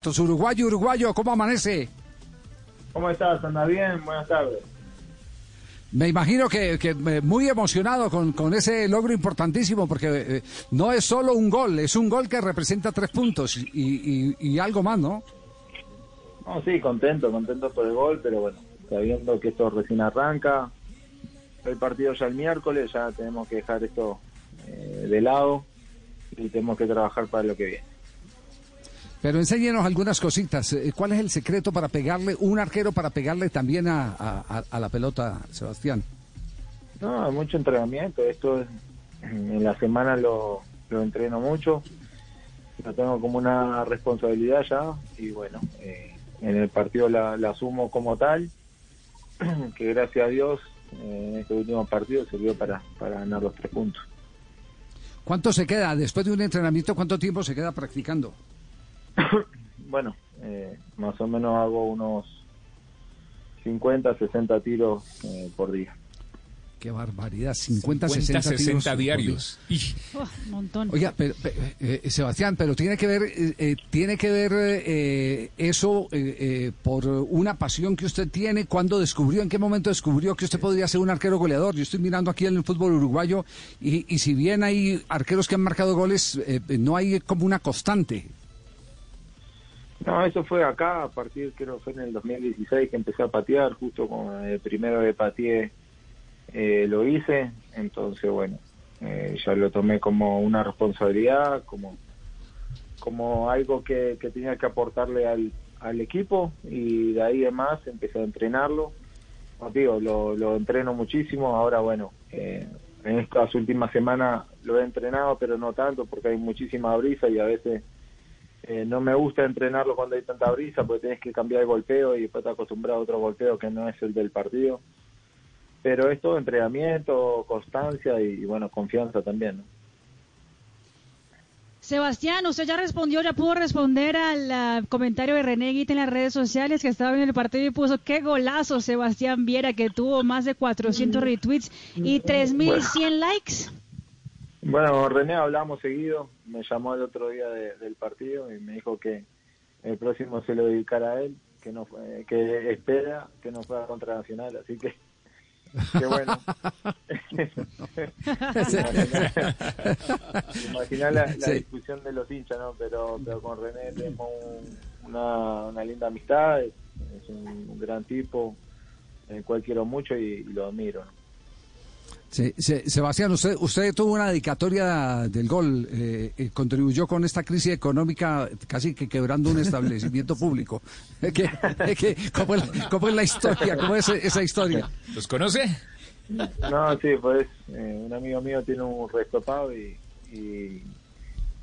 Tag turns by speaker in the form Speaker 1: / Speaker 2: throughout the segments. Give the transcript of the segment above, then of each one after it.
Speaker 1: Entonces, uruguayo, uruguayo, ¿cómo amanece?
Speaker 2: ¿Cómo estás? ¿Anda bien? Buenas tardes.
Speaker 1: Me imagino que, que, eh, muy emocionado con, con, ese logro importantísimo, porque eh, no es solo un gol, es un gol que representa tres puntos y, y, y, algo más, ¿no?
Speaker 2: No, sí, contento, contento por el gol, pero bueno, sabiendo que esto recién arranca, el partido ya el miércoles, ya tenemos que dejar esto eh, de lado y tenemos que trabajar para lo que viene.
Speaker 1: Pero enséñenos algunas cositas. Eh, ¿Cuál es el secreto para pegarle, un arquero para pegarle también a, a, a la pelota, Sebastián?
Speaker 2: No, mucho entrenamiento. Esto es, en la semana lo, lo entreno mucho. Lo tengo como una responsabilidad ya. Y bueno, eh, en el partido la, la, asumo como tal. Que gracias a Dios eh, en este último partido sirvió para, para ganar los tres puntos.
Speaker 1: ¿Cuánto se queda después de un entrenamiento? ¿Cuánto tiempo se queda practicando?
Speaker 2: bueno, eh, más o menos hago unos 50, 60 tiros eh, por día.
Speaker 1: Qué barbaridad, 50,
Speaker 3: 50
Speaker 1: 60,
Speaker 3: 60
Speaker 1: tiros
Speaker 3: diarios.
Speaker 4: Oh, un montón.
Speaker 1: Oiga, pero, pero, eh, Sebastián, pero tiene que ver, eh, tiene que ver eh, eso eh, por una pasión que usted tiene. ¿Cuándo descubrió, en qué momento descubrió que usted podría ser un arquero goleador? Yo estoy mirando aquí en el fútbol uruguayo y, y si bien hay arqueros que han marcado goles, eh, no hay como una constante.
Speaker 2: No, eso fue acá, a partir, creo que fue en el 2016 que empecé a patear, justo con el primero de pateé eh, lo hice, entonces bueno, eh, ya lo tomé como una responsabilidad, como, como algo que, que tenía que aportarle al, al, equipo y de ahí en más empecé a entrenarlo. Como digo, lo, lo entreno muchísimo, ahora bueno, eh, en estas últimas semanas lo he entrenado, pero no tanto porque hay muchísima brisa y a veces eh, no me gusta entrenarlo cuando hay tanta brisa porque tienes que cambiar el golpeo y después te acostumbras a otro golpeo que no es el del partido. Pero es todo entrenamiento, constancia y, bueno, confianza también. ¿no?
Speaker 4: Sebastián, usted ya respondió, ya pudo responder al uh, comentario de René Guita en las redes sociales que estaba en el partido y puso qué golazo Sebastián Viera que tuvo más de 400 retweets y 3100 bueno. likes.
Speaker 2: Bueno, René hablamos seguido, me llamó el otro día de, del partido y me dijo que el próximo se lo dedicara a él, que no fue, que espera que no fuera contra Nacional, así que qué bueno. Imaginar la, la sí. discusión de los hinchas, ¿no? Pero, pero con René tenemos un, una, una, linda amistad, es, es un, un, gran tipo, el cual quiero mucho y, y lo admiro, ¿no?
Speaker 1: Sí, Sebastián, usted, usted tuvo una dedicatoria del gol, eh, eh, contribuyó con esta crisis económica casi que quebrando un establecimiento público. ¿Qué, qué, cómo, es la, ¿Cómo es la historia? ¿Cómo es esa historia?
Speaker 3: ¿Los conoce?
Speaker 2: No, sí, pues eh, un amigo mío tiene un restopado y, y,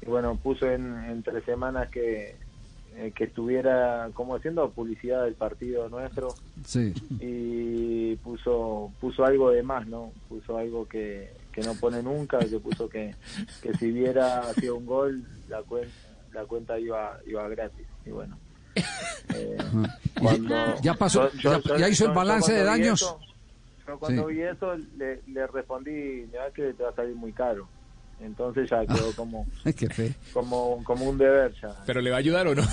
Speaker 2: y bueno, puso en, en tres semanas que eh, que estuviera como haciendo publicidad del partido nuestro.
Speaker 1: Sí.
Speaker 2: y puso puso algo de más no puso algo que, que no pone nunca que puso que, que si hubiera sido un gol la cuenta la cuenta iba iba gratis. Y bueno
Speaker 1: eh, cuando ya pasó yo, ya, ya, hizo el balance de daños.
Speaker 2: eso, yo cuando sí. vi eso le, le respondí mira que te va a salir muy caro entonces ya quedó como como como un deber ya.
Speaker 3: Pero le va a ayudar o no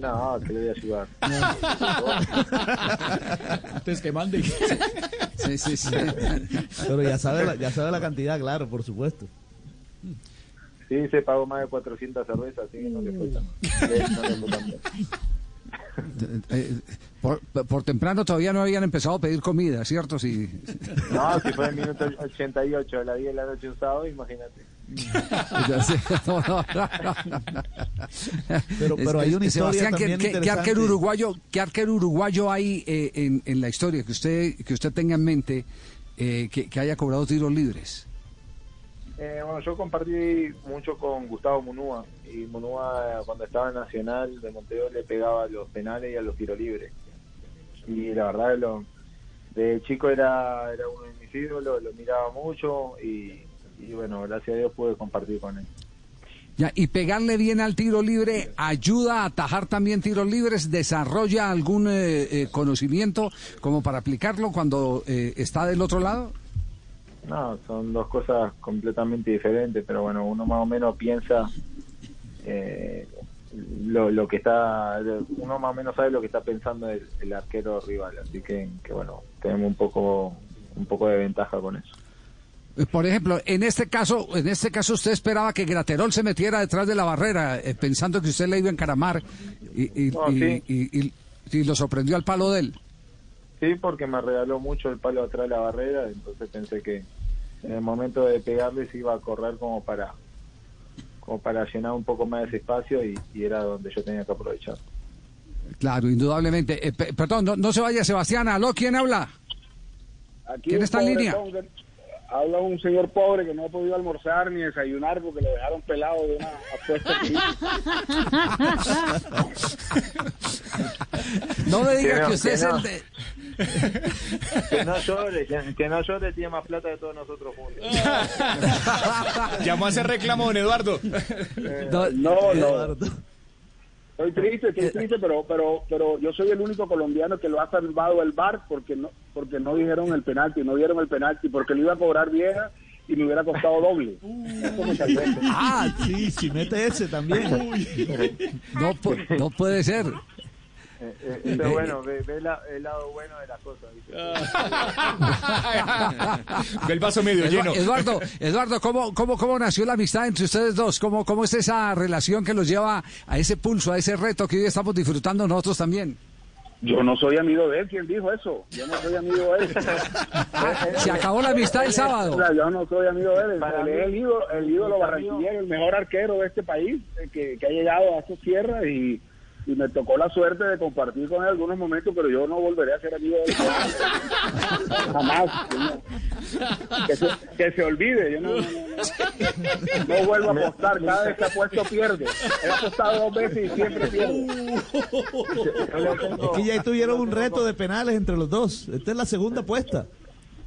Speaker 2: no que le voy a ayudar.
Speaker 3: Entonces que mande.
Speaker 1: Sí sí sí.
Speaker 5: Pero ya sabe la, ya sabe la cantidad claro por supuesto.
Speaker 2: Sí se pagó más de 400 cervezas así que no le fue tan, no le fue tan bien.
Speaker 1: Eh, por, por, temprano todavía no habían empezado a pedir comida, ¿cierto? Si...
Speaker 2: No, si fue en el minuto 88 a las 10 de la noche un sábado, imagínate.
Speaker 5: pero, pero hay una historia
Speaker 1: Sebastián,
Speaker 5: también
Speaker 1: ¿qué, ¿qué, arquero uruguayo, ¿qué arquero uruguayo hay eh, en, en, la historia que usted que usted tenga en mente eh, que, que, haya cobrado tiros libres?
Speaker 2: Eh, bueno, yo compartí mucho con Gustavo Munúa y Munúa cuando estaba en Nacional de Montevideo le pegaba a los penales y a los tiros libres. Y la verdad, lo, de chico era, era uno de mis ídolos, lo miraba mucho y, bueno, gracias a Dios pude compartir con él.
Speaker 1: Ya, y pegarle bien al tiro libre ayuda a atajar también tiros libres, desarrolla algún eh, eh, conocimiento como para aplicarlo cuando eh, está del otro lado.
Speaker 2: No, son dos cosas completamente diferentes, pero bueno, uno más o menos piensa eh, lo, lo que está, uno más o menos sabe lo que está pensando el, el arquero rival, así que, que bueno, tenemos un poco, un poco de ventaja con eso.
Speaker 1: Eh, Por ejemplo, en este caso, en este caso usted esperaba que Graterol se metiera detrás de la barrera, eh, pensando que usted le iba a encaramar y, y,
Speaker 2: No,
Speaker 1: y-
Speaker 2: sí.
Speaker 1: y- y- y lo sorprendió al palo de él.
Speaker 2: Sí, porque me regaló mucho el palo atrás de la barrera, entonces pensé que en el momento de pegarle se iba a correr como para como para llenar un poco más ese espacio y, y era donde yo tenía que aprovechar.
Speaker 1: Claro, indudablemente. Eh, pe- perdón, no, no se vaya Sebastián. ¿Aló? ¿Quién habla?
Speaker 6: Aquí
Speaker 1: ¿Quién está en línea?
Speaker 6: que- Habla un señor pobre que no ha podido almorzar ni desayunar porque lo dejaron pelado de una apuesta.
Speaker 1: No me diga
Speaker 2: Que
Speaker 1: usted es el de...
Speaker 2: Que no llore, que, que no llore tiene más plata de todos nosotros juntos.
Speaker 3: Llamó a hacer reclamo, don Eduardo.
Speaker 1: No,
Speaker 6: No, no.
Speaker 5: Eduardo.
Speaker 6: Estoy triste, estoy triste, pero, pero, pero yo soy el único colombiano que lo ha salvado el bar porque no, porque no dijeron el penalti, no dieron el penalti, porque lo iba a cobrar vieja y me hubiera costado doble.
Speaker 5: Ah, sí, sí, mete ese también.
Speaker 1: no, pu- no puede ser.
Speaker 2: Eh, eh, Pero bueno, ve, ve la- el lado bueno de las cosas. ¿viste?
Speaker 3: Ve el vaso medio lleno.
Speaker 1: Eduardo, Eduardo, ¿cómo, cómo, ¿cómo nació la amistad entre ustedes dos? ¿Cómo, ¿Cómo es esa relación que los lleva a ese pulso, a ese reto que hoy estamos disfrutando nosotros también?
Speaker 6: Yo no soy amigo de él, ¿quién dijo eso? Yo no soy amigo de él.
Speaker 1: Se acabó la amistad el sábado.
Speaker 6: Yo no soy amigo de él.
Speaker 2: Para
Speaker 6: Él es el ídolo, el ídolo barranquillero, el mejor arquero de este país eh, que, que ha llegado a sus tierras y, y me tocó la suerte de compartir con él algunos momentos, pero yo no volveré a ser amigo de él. Jamás. Que, se, que se olvide. Yo no, no, no, no. No vuelvo a apostar. Cada vez que apuesto pierde. He apostado dos veces y siempre
Speaker 2: tengo-
Speaker 5: Es que ya tuvieron un reto de penales entre los dos. Esta es la segunda apuesta.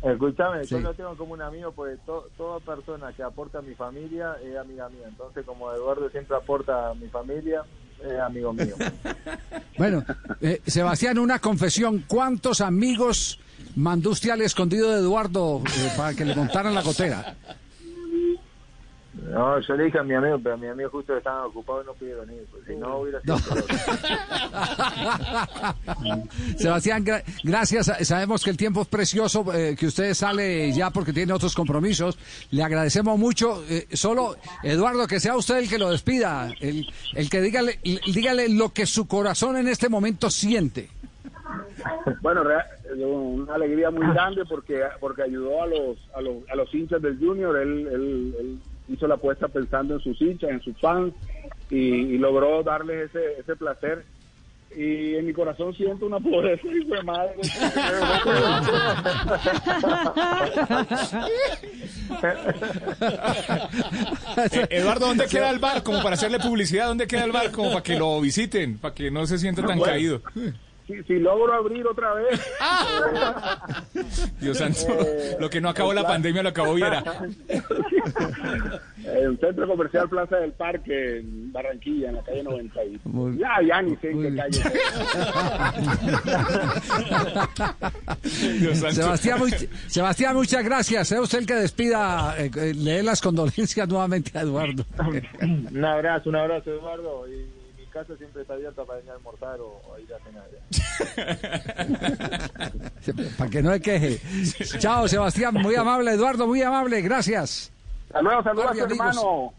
Speaker 2: Escúchame, yo lo tengo como un amigo porque to- toda persona que aporta a mi familia es amiga mía. Entonces, como Eduardo siempre aporta a mi familia, es amigo mío.
Speaker 1: Bueno, eh, Sebastián, una confesión. ¿Cuántos amigos mandó al escondido de Eduardo eh, para que le montaran la gotera?
Speaker 2: No, yo le dije a mi amigo, pero mi amigo justo estaban ocupados y no pudieron ir. pues, si no, hubiera sido
Speaker 1: No. Sebastián, gra- gracias. Sabemos que el tiempo es precioso, eh, que usted sale ya porque tiene otros compromisos. Le agradecemos mucho. Eh, solo, Eduardo, que sea usted el que lo despida, el, el que dígale, dígale lo que su corazón en este momento siente.
Speaker 6: Bueno, rea- una alegría muy grande porque porque ayudó a los a los, a los hinchas del Junior. Él, él, él hizo la apuesta pensando en sus hinchas, en sus fans y, y logró darles ese, ese placer. Y en mi corazón siento una pobreza y de madre.
Speaker 3: Eh, Eduardo, ¿dónde queda el bar? Como para hacerle publicidad, ¿dónde queda el bar? Como para que lo visiten, para que no se sienta tan
Speaker 6: Bueno.
Speaker 3: caído.
Speaker 6: Si, si logro abrir otra vez,
Speaker 3: Dios santo,
Speaker 6: Eh,
Speaker 3: lo que no acabó la pandemia lo acabó Viera.
Speaker 6: en un centro comercial Plaza del Parque en Barranquilla, en la calle 90. y-
Speaker 1: Muy-
Speaker 6: Ya, ya ni sé en qué calle.
Speaker 3: Dios santo.
Speaker 1: Sebastián, Sebastián, muchas gracias. Sea usted el que despida, eh, eh, lee las condolencias nuevamente a Eduardo.
Speaker 2: un abrazo, un abrazo, Eduardo. Y casa siempre está abierta para venir a almorzar o, o ir a cenar.
Speaker 1: Para que no se queje. Chao, Sebastián. Muy amable, Eduardo, muy amable. Gracias.
Speaker 6: Saludos, saludos, hermano.